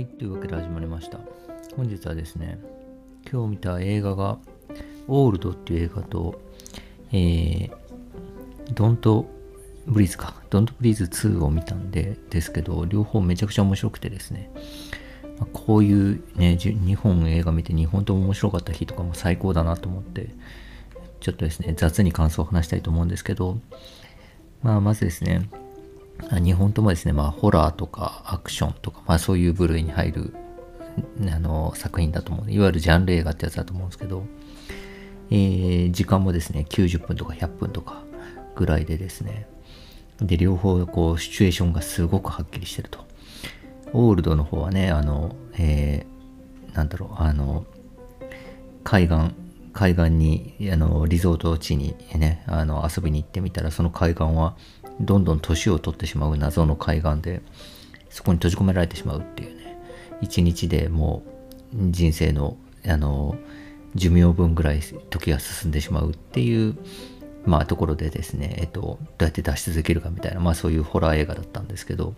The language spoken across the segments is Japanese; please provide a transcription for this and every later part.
はい、というわけで始まりました。本日はですね、今日見た映画が、オールドっていう映画と、えー、ドントブリーズか、ドントブリーズ2を見たんで、ですけど、両方めちゃくちゃ面白くてですね、まあこういうね、じ日本映画見て2本とも面白かった日とかも最高だなと思って、ちょっとですね、雑に感想を話したいと思うんですけど、まあ、まずですね、2本ともですね、まあ、ホラーとかアクションとか、まあ、そういう部類に入るあの作品だと思ういわゆるジャンル映画ってやつだと思うんですけど、えー時間もですね、90分とか100分とかぐらいでですね、で、両方、こう、シチュエーションがすごくはっきりしてると。オールドの方はね、あの、えーなんだろう、あの、海岸、海岸に、あの、リゾート地にね、あの、遊びに行ってみたら、その海岸は、どんどん年を取ってしまう謎の海岸で、そこに閉じ込められてしまうっていうね、一日でもう人生の、あの、寿命分ぐらい時が進んでしまうっていう、まあ、ところでですね、えっと、どうやって脱出できるかみたいな、まあ、そういうホラー映画だったんですけど、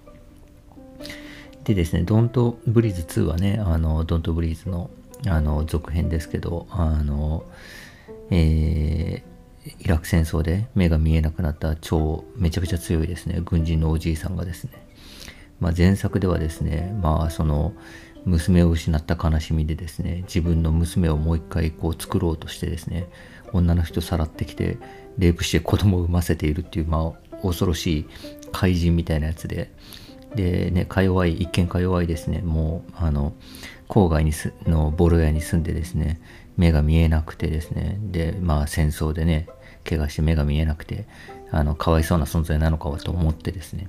でですね、ドントブリーズ2はね、あの、ドントブリーズの、あの、続編ですけど、あの、えーイラク戦争で目が見えなくなった超めちゃくちゃ強いですね、軍人のおじいさんがですね、まあ、前作ではですね、まあ、その、娘を失った悲しみでですね、自分の娘をもう一回こう作ろうとしてですね、女の人さらってきて、レイプして子供を産ませているっていう、まあ、恐ろしい怪人みたいなやつで、でね、か弱い、一見か弱いですね、もう、あの、郊外にすのボロ屋に住んでですね、目が見えなくてですね、で、まあ戦争でね、怪我して目が見えなくて、あの、かわいそうな存在なのかはと思ってですね、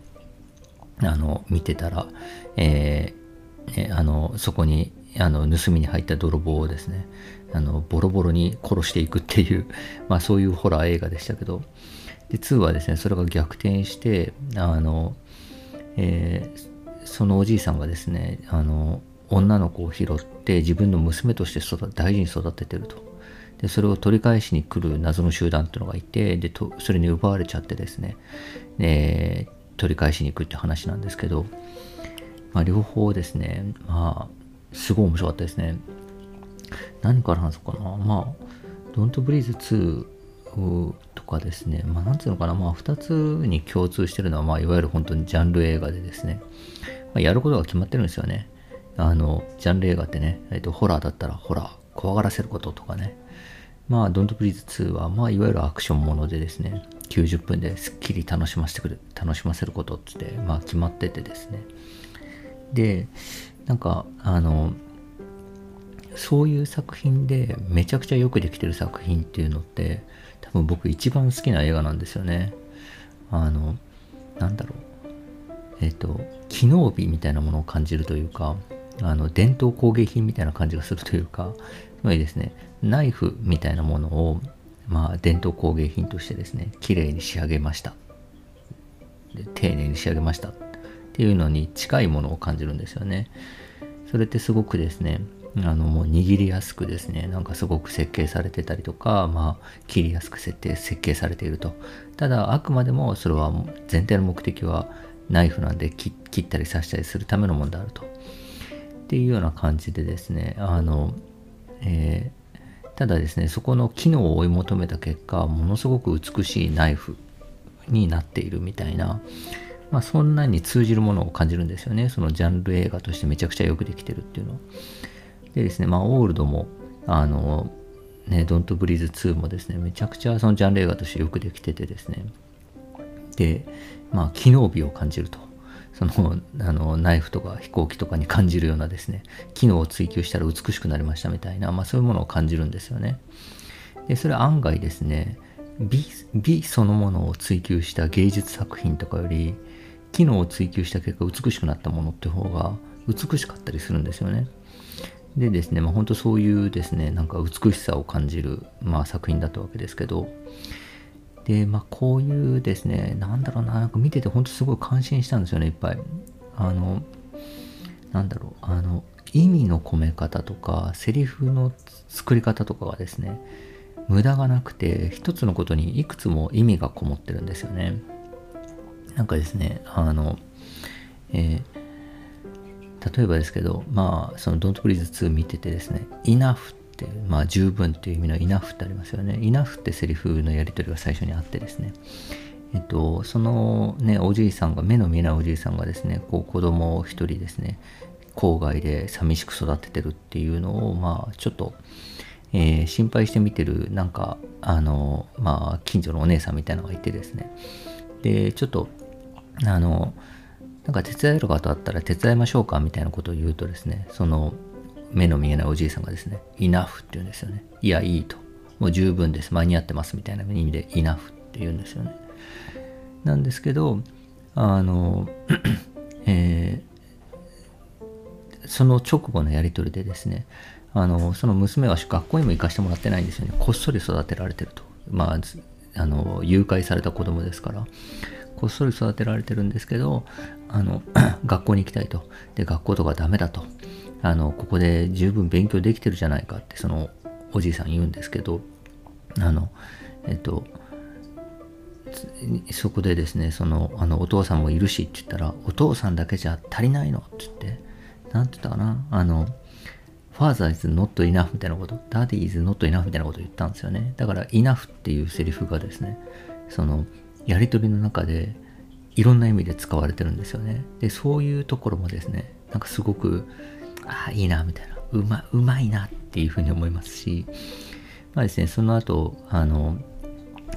あの、見てたら、えーね、あの、そこに、あの、盗みに入った泥棒をですね、あの、ボロボロに殺していくっていう、まあそういうホラー映画でしたけど、で、2はですね、それが逆転して、あの、えーそのおじいさんがですね、あの、女の子を拾って自分の娘として育大事に育ててると。で、それを取り返しに来る謎の集団っていうのがいて、で、とそれに奪われちゃってですね、で取り返しに行くって話なんですけど、まあ、両方ですね、まあ、すごい面白かったですね。何から話そうかな。まあ、ドントブリーズ2とかですね、まあ、なんていうのかな、まあ、2つに共通してるのは、まあ、いわゆる本当にジャンル映画でですね、まあ、やることが決まってるんですよね。あの、ジャンル映画ってね、えっと、ホラーだったらホラー、怖がらせることとかね。まあ、ドントブリーズ2は、まあ、いわゆるアクションものでですね、90分ですっきり楽しませてくる、楽しませることって、まあ、決まっててですね。で、なんか、あの、そういう作品でめちゃくちゃよくできてる作品っていうのって、多分僕一番好きな映画なんですよね。あの、なんだろう。えっ、と、機能美みたいなものを感じるというか、あの、伝統工芸品みたいな感じがするというか、つまりですね、ナイフみたいなものを、まあ、伝統工芸品としてですね、綺麗に仕上げました。で丁寧に仕上げました。っていうのに近いものを感じるんですよね。それってすごくですね、あの、もう握りやすくですね、なんかすごく設計されてたりとか、まあ、切りやすく設定、設計されていると。ただ、あくまでもそれは全体の目的はナイフなんで切ったり刺したりするためのものであると。っていうような感じでですね、あの、えーただですね、そこの機能を追い求めた結果、ものすごく美しいナイフになっているみたいな、まあ、そんなに通じるものを感じるんですよね。そのジャンル映画としてめちゃくちゃよくできてるっていうの。でですね、まあ、オールドも、あの、ね、ドントブリーズ2もですね、めちゃくちゃそのジャンル映画としてよくできててですね、で、まあ、機能美を感じると。その、あの、ナイフとか飛行機とかに感じるようなですね、機能を追求したら美しくなりましたみたいな、まあそういうものを感じるんですよね。で、それ案外ですね、美、美そのものを追求した芸術作品とかより、機能を追求した結果美しくなったものって方が美しかったりするんですよね。でですね、まあ本当そういうですね、なんか美しさを感じる、まあ作品だったわけですけど、で、まあこういうですね、なんだろうな、なんか見てて本当すごい感心したんですよね、いっぱい。あの、なんだろう、あの、意味の込め方とか、セリフの作り方とかがですね、無駄がなくて、一つのことにいくつも意味がこもってるんですよね。なんかですね、あの、えー例えばですけど、まあ、その Don't Please 2見ててですね、enough って、まあ、十分っていう意味の enough ってありますよね。enough ってセリフのやり取りが最初にあってですね、えっと、そのね、おじいさんが、目の見えないおじいさんがですね、こう子供を一人ですね、郊外で寂しく育ててるっていうのを、まあ、ちょっと、えー、心配して見てる、なんか、あの、まあ、近所のお姉さんみたいなのがいてですね、で、ちょっと、あの、なんか手伝える方あったら手伝いましょうかみたいなことを言うとですね、その目の見えないおじいさんがですね、enough って言うんですよね。いや、いいと。もう十分です。間に合ってますみたいな意味で enough って言うんですよね。なんですけど、あの、えー、その直後のやり取りでですね、あの、その娘は学校にも行かしてもらってないんですよね。こっそり育てられてると。まあ、あの、誘拐された子供ですから。こっそり育てられてるんですけど、あの、学校に行きたいと。で、学校とかダメだと。あの、ここで十分勉強できてるじゃないかって、その、おじいさん言うんですけど、あの、えっと、そこでですね、その、あの、お父さんもいるしって言ったら、お父さんだけじゃ足りないのって言って、なんて言ったかな、あの、father is not enough みたいなこと、daddy is not enough みたいなこと言ったんですよね。だから enough っていうセリフがですね、その、やり取りの中でいろんな意味で使われてるんですよね。で、そういうところもですね、なんかすごく、ああ、いいな、みたいな、うま、うまいなっていうふうに思いますし、まあですね、その後、あの、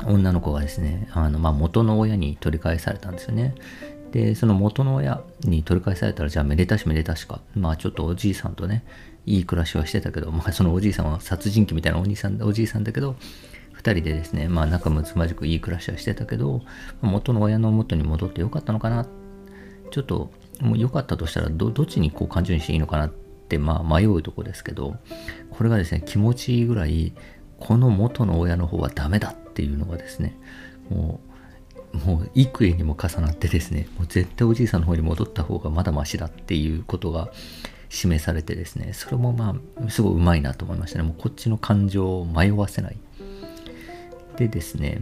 女の子がですね、あの、まあ、元の親に取り返されたんですよね。で、その元の親に取り返されたら、じゃあめでたしめでたしか。まあちょっとおじいさんとね、いい暮らしはしてたけど、まあそのおじいさんは殺人鬼みたいなお兄さん、おじいさんだけど、2人でですね、まあ仲睦まじくいい暮らしはしてたけど、元の親の元に戻ってよかったのかな。ちょっと、もう良かったとしたらど、っちにこう感情にしていいのかなって、まあ迷うとこですけど、これがですね、気持ちいいぐらい、この元の親の方はダメだっていうのがですね、もう、もう幾重にも重なってですね、もう絶対おじいさんの方に戻った方がまだマシだっていうことが示されてですね、それもまあ、すごいうまいなと思いましたね。もうこっちの感情を迷わせない。でですね、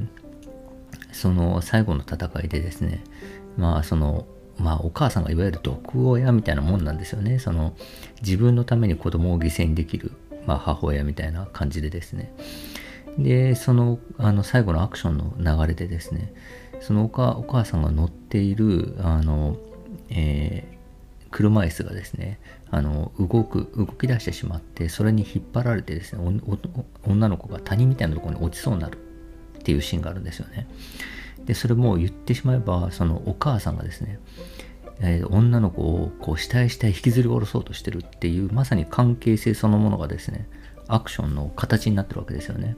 その最後の戦いでですね、まあその、まあお母さんがいわゆる毒親みたいなもんなんですよね。その自分のために子供を犠牲にできる、まあ母親みたいな感じでですね。で、そのあの最後のアクションの流れでですね、そのお母さんが乗っている、あの、えー、車椅子がですね、あの動く動き出してしまってそれに引っ張られてですね女の子が谷みたいなところに落ちそうになるっていうシーンがあるんですよね。で、それも言ってしまえば、そのお母さんがですね、えー、女の子をこう下へ下へ引きずり下ろそうとしてるっていう、まさに関係性そのものがですね、アクションの形になってるわけですよね。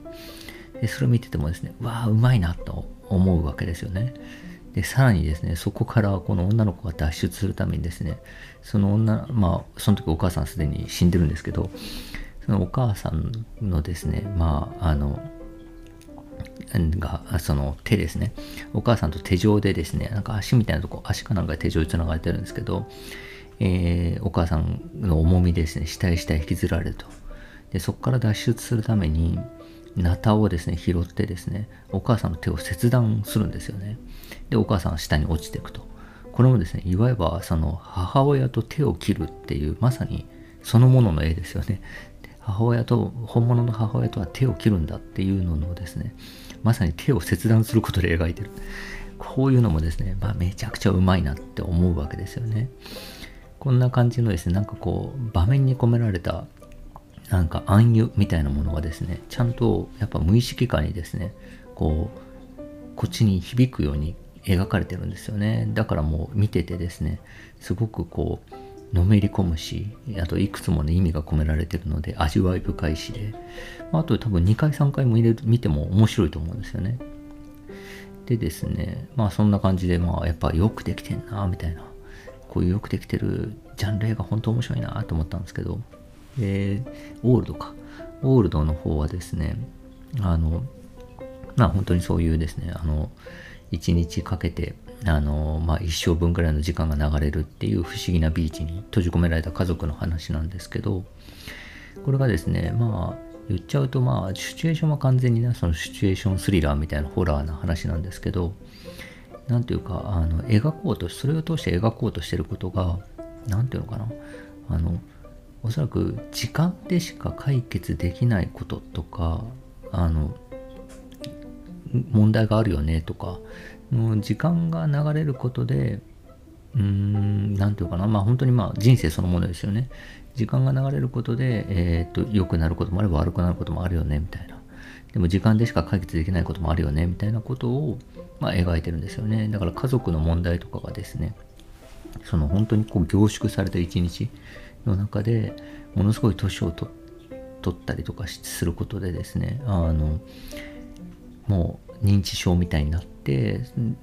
で、それを見ててもですね、わあ、うまいなと思うわけですよね。で、さらにですね、そこからこの女の子が脱出するためにですね、その女、まあ、その時お母さんすでに死んでるんですけど、そのお母さんのですね、まあ、あの、が、その手ですね。お母さんと手錠でですね、なんか足みたいなとこ、足かなんか手錠につながれてるんですけど、えー、お母さんの重みですね、下へ下へ引きずられると。で、そこから脱出するために、ナタをですね、拾ってですね、お母さんの手を切断するんですよね。で、お母さんは下に落ちていくと。これもですね、いわばその母親と手を切るっていう、まさにそのものの絵ですよね。母親と、本物の母親とは手を切るんだっていうののですね、まさに手を切断することで描いてる。こういうのもですね、まあ、めちゃくちゃうまいなって思うわけですよね。こんな感じのですね、なんかこう、場面に込められた、なんか暗喩みたいなものがですね、ちゃんとやっぱ無意識化にですね、こう、こっちに響くように描かれてるんですよね。だからもう見ててですね、すごくこう、のめり込むし、あといくつもね、意味が込められてるので、味わい深いしで、あと多分2回3回も入れ見ても面白いと思うんですよね。でですね、まあそんな感じで、まあやっぱよくできてんな、みたいな。こういうよくできてるジャンル映画本当面白いなと思ったんですけど、で、オールドか。オールドの方はですね、あの、まあ本当にそういうですね、あの、一日かけてあの、まあ、一生分ぐらいの時間が流れるっていう不思議なビーチに閉じ込められた家族の話なんですけど、これがですね、まあ、言っちゃうと、まあ、シチュエーションは完全にね、そのシチュエーションスリラーみたいなホラーな話なんですけど、なんていうか、あの、描こうと、それを通して描こうとしてることが、何ていうのかなあのおそらく時間でしか解決できないこととかあの問題があるよねとか時間が流れることでうーん何ていうかな。まあ本当にまあ人生そのものですよね。時間が流れることで、えー、っと良くなることもあれば悪くなることもあるよねみたいな。でも時間でしか解決できないこともあるよねみたいなことを、まあ、描いてるんですよね。だから家族の問題とかがですねその本当にこう凝縮された一日の中でものすごい年を取ったりとかすることでですねあのもう認知症みたいになって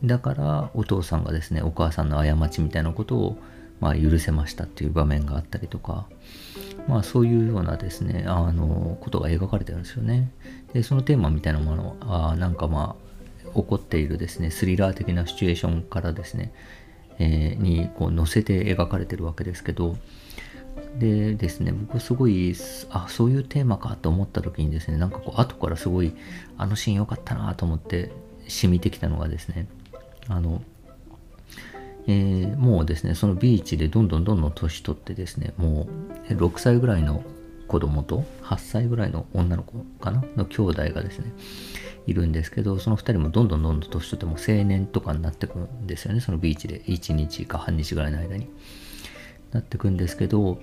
だからお父さんがですねお母さんの過ちみたいなことをまあ許せましたっていう場面があったりとかまあそういうようなですねあのことが描かれてるんですよね。でそのテーマみたいなものはなんかまあ起こっているですねスリラー的なシチュエーションからですねえー、にこう載せて描かれてるわけですけどでですね僕すごいあそういうテーマかと思った時にですねなんかこう後からすごいあのシーン良かったなと思って染みてきたのがですねあの、えー、もうですねそのビーチでどんどんどんどん年取ってですねもう6歳ぐらいの子供と8歳ぐらいの女の子かなの兄弟がですねいるんですけど、その2人もどんどんどんどん年取っても青年とかになってくんですよね、そのビーチで。1日か半日ぐらいの間に。なってくんですけど、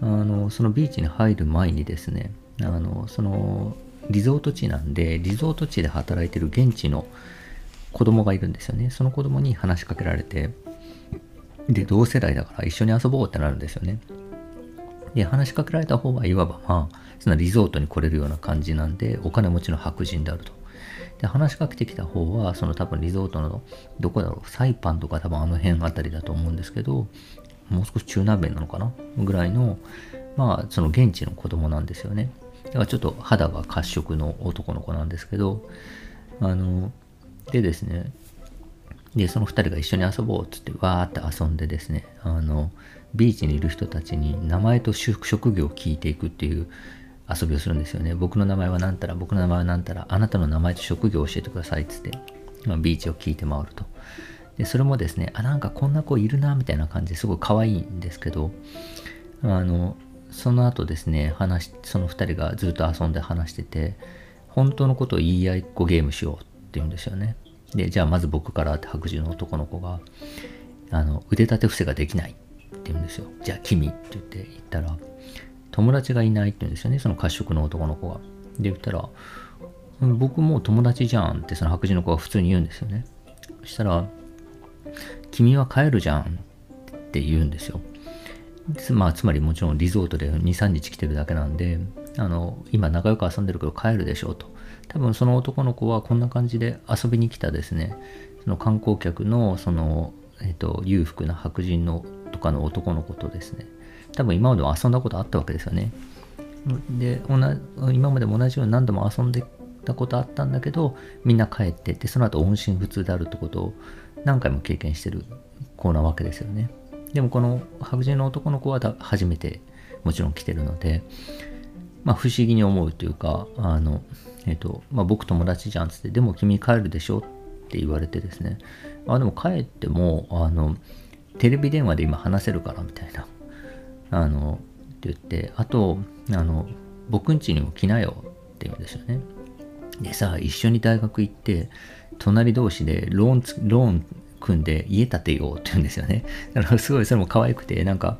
あの、そのビーチに入る前にですね、あの、その、リゾート地なんで、リゾート地で働いてる現地の子供がいるんですよね。その子供に話しかけられて、で、同世代だから一緒に遊ぼうってなるんですよね。で、話しかけられた方はいわばまあ、そのリゾートに来れるような感じなんで、お金持ちの白人であると。で、話しかけてきた方は、その多分リゾートの、どこだろう、サイパンとか多分あの辺あたりだと思うんですけど、もう少し中南米なのかな？ぐらいの、まあ、その現地の子供なんですよね。だからちょっと肌が褐色の男の子なんですけど、あの、でですね、で、その二人が一緒に遊ぼうっつってわーって遊んでですね、あの、ビーチにいる人たちに名前と職業を聞いていくっていう遊びをするんですよね。僕の名前は何たら、僕の名前は何たら、あなたの名前と職業を教えてくださいっつって、ま、ビーチを聞いて回ると。で、それもですね、あ、なんかこんな子いるな、みたいな感じですごい可愛いんですけど、あの、その後ですね、話、その2人がずっと遊んで話してて、本当のことを言い合いっこゲームしようって言うんですよね。で、じゃあまず僕からって白人の男の子が、あの、腕立て伏せができないって言うんですよ。じゃあ君って言って言ったら、友達がいないって言うんですよね、その褐色の男の子が。で、言ったら、僕もう友達じゃんってその白人の子が普通に言うんですよね。そしたら、君は帰るじゃんって言うんですよ。まあ、つまりもちろんリゾートで2、3日来てるだけなんで、あの、今仲良く遊んでるけど帰るでしょうと。多分その男の子はこんな感じで遊びに来たですね、その観光客のその、えっ、と、裕福な白人のとかの男の子とですね、多分今までも遊んだことあったわけですよね。で、今までも同じように何度も遊んでたことあったんだけど、みんな帰ってって、その後音信不通であるってことを何回も経験してる子なわけですよね。でもこの白人の男の子は初めてもちろん来てるので、まあ不思議に思うというか、あの、えっ、と、まあ僕友達じゃんつって、でも君帰るでしょって言われてですね、あ、でも帰っても、あの、テレビ電話で今話せるからみたいな。あの、って言って、あと、あの、僕ん家にも来なよって言うんですよね。でさ、一緒に大学行って、隣同士でローン、ローン組んで家建てようって言うんですよね。だからすごいそれも可愛くて、なんか、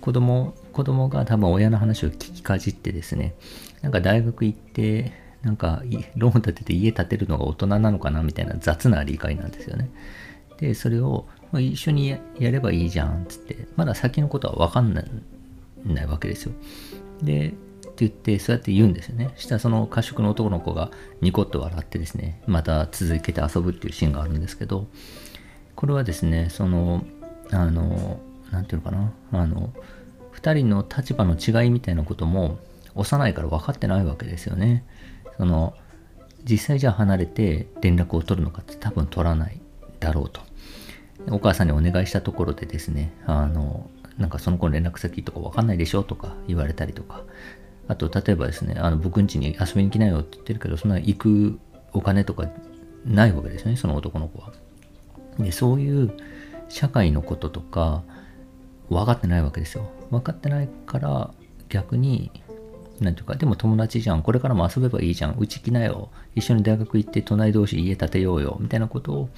子供、子供が多分親の話を聞きかじってですね、なんか大学行って、なんかローン立てて家建てるのが大人なのかなみたいな雑な理解なんですよね。で、それをま、一緒にやればいいじゃんっつって、まだ先のことはわかんないわけですよ。で、って言って、そうやって言うんですよね。したらその褐色の男の子がニコッと笑ってですね、また続けて遊ぶっていうシーンがあるんですけど、これはですね、その、あの、なんていうのかな、あの、2人の立場の違いみたいなことも幼いから分かってないわけですよね。その、実際じゃあ離れて連絡を取るのかって多分取らないだろうと。お母さんにお願いしたところでですね、あの、なんかその子の連絡先とかわかんないでしょとか言われたりとか、あと、例えばですね、あの、僕ん家に遊びに来なよって言ってるけど、そんな行くお金とかないわけですよね、その男の子は。で、そういう社会のこととか分かってないわけですよ。分かってないから逆に、なんていうか、でも友達じゃん。これからも遊べばいいじゃん。うち来なよ。一緒に大学行って隣同士家建てようよ。みたいなことを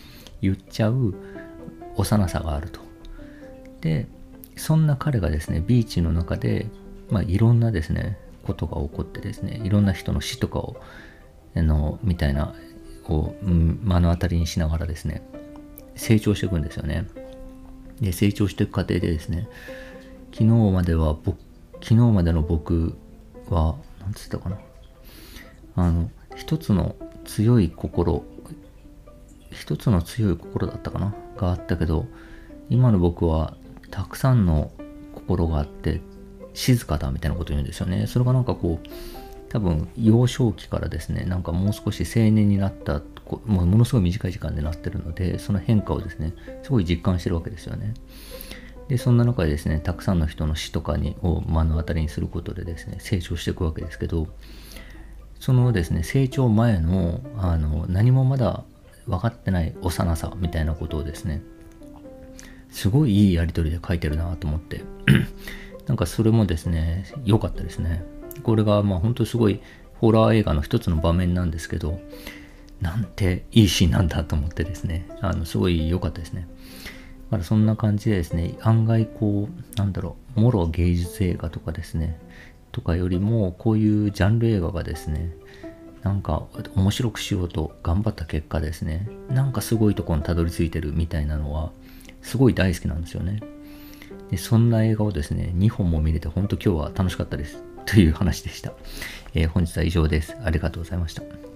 言っちゃう幼さがあると。で、そんな彼がですね、ビーチの中で、まあ、いろんなですね、ことが起こってですね、いろんな人の死とかを、あの、みたいな、を、目の当たりにしながらですね、成長していくんですよね。で、成長していく過程でですね、昨日までは僕、昨日までの僕は、なんつったかな。あの、一つの強い心、一つの強い心だったかながあったけど、今の僕はたくさんの心があって静かだみたいなこと言うんですよね。それがなんかこう、多分幼少期からですね、なんかもう少し青年になったもうものすごい短い時間でなってるので、その変化をですね、すごい実感してるわけですよね。で、そんな中でですね、たくさんの人の死とかにを目の当たりにすることでですね、成長していくわけですけど、そのですね、成長前の、あの、何もまだ分かってない幼さみたいなことをですね、すごいいいやりとりで書いてるなと思って なんかそれもですね、良かったですね。これがまあ本当すごいホラー映画の一つの場面なんですけど、なんていいシーンなんだと思ってですね、あの、すごい良かったですね。だからそんな感じでですね、案外こう、なんだろう、もろ芸術映画とかですね、とかよりも、こういうジャンル映画がですね、なんか面白くしようと頑張った結果ですね、なんかすごいとこにたどり着いてるみたいなのは、すごい大好きなんですよね。でそんな映画をですね、2本も見れて、本当今日は楽しかったです。という話でした。えー、本日は以上です。ありがとうございました。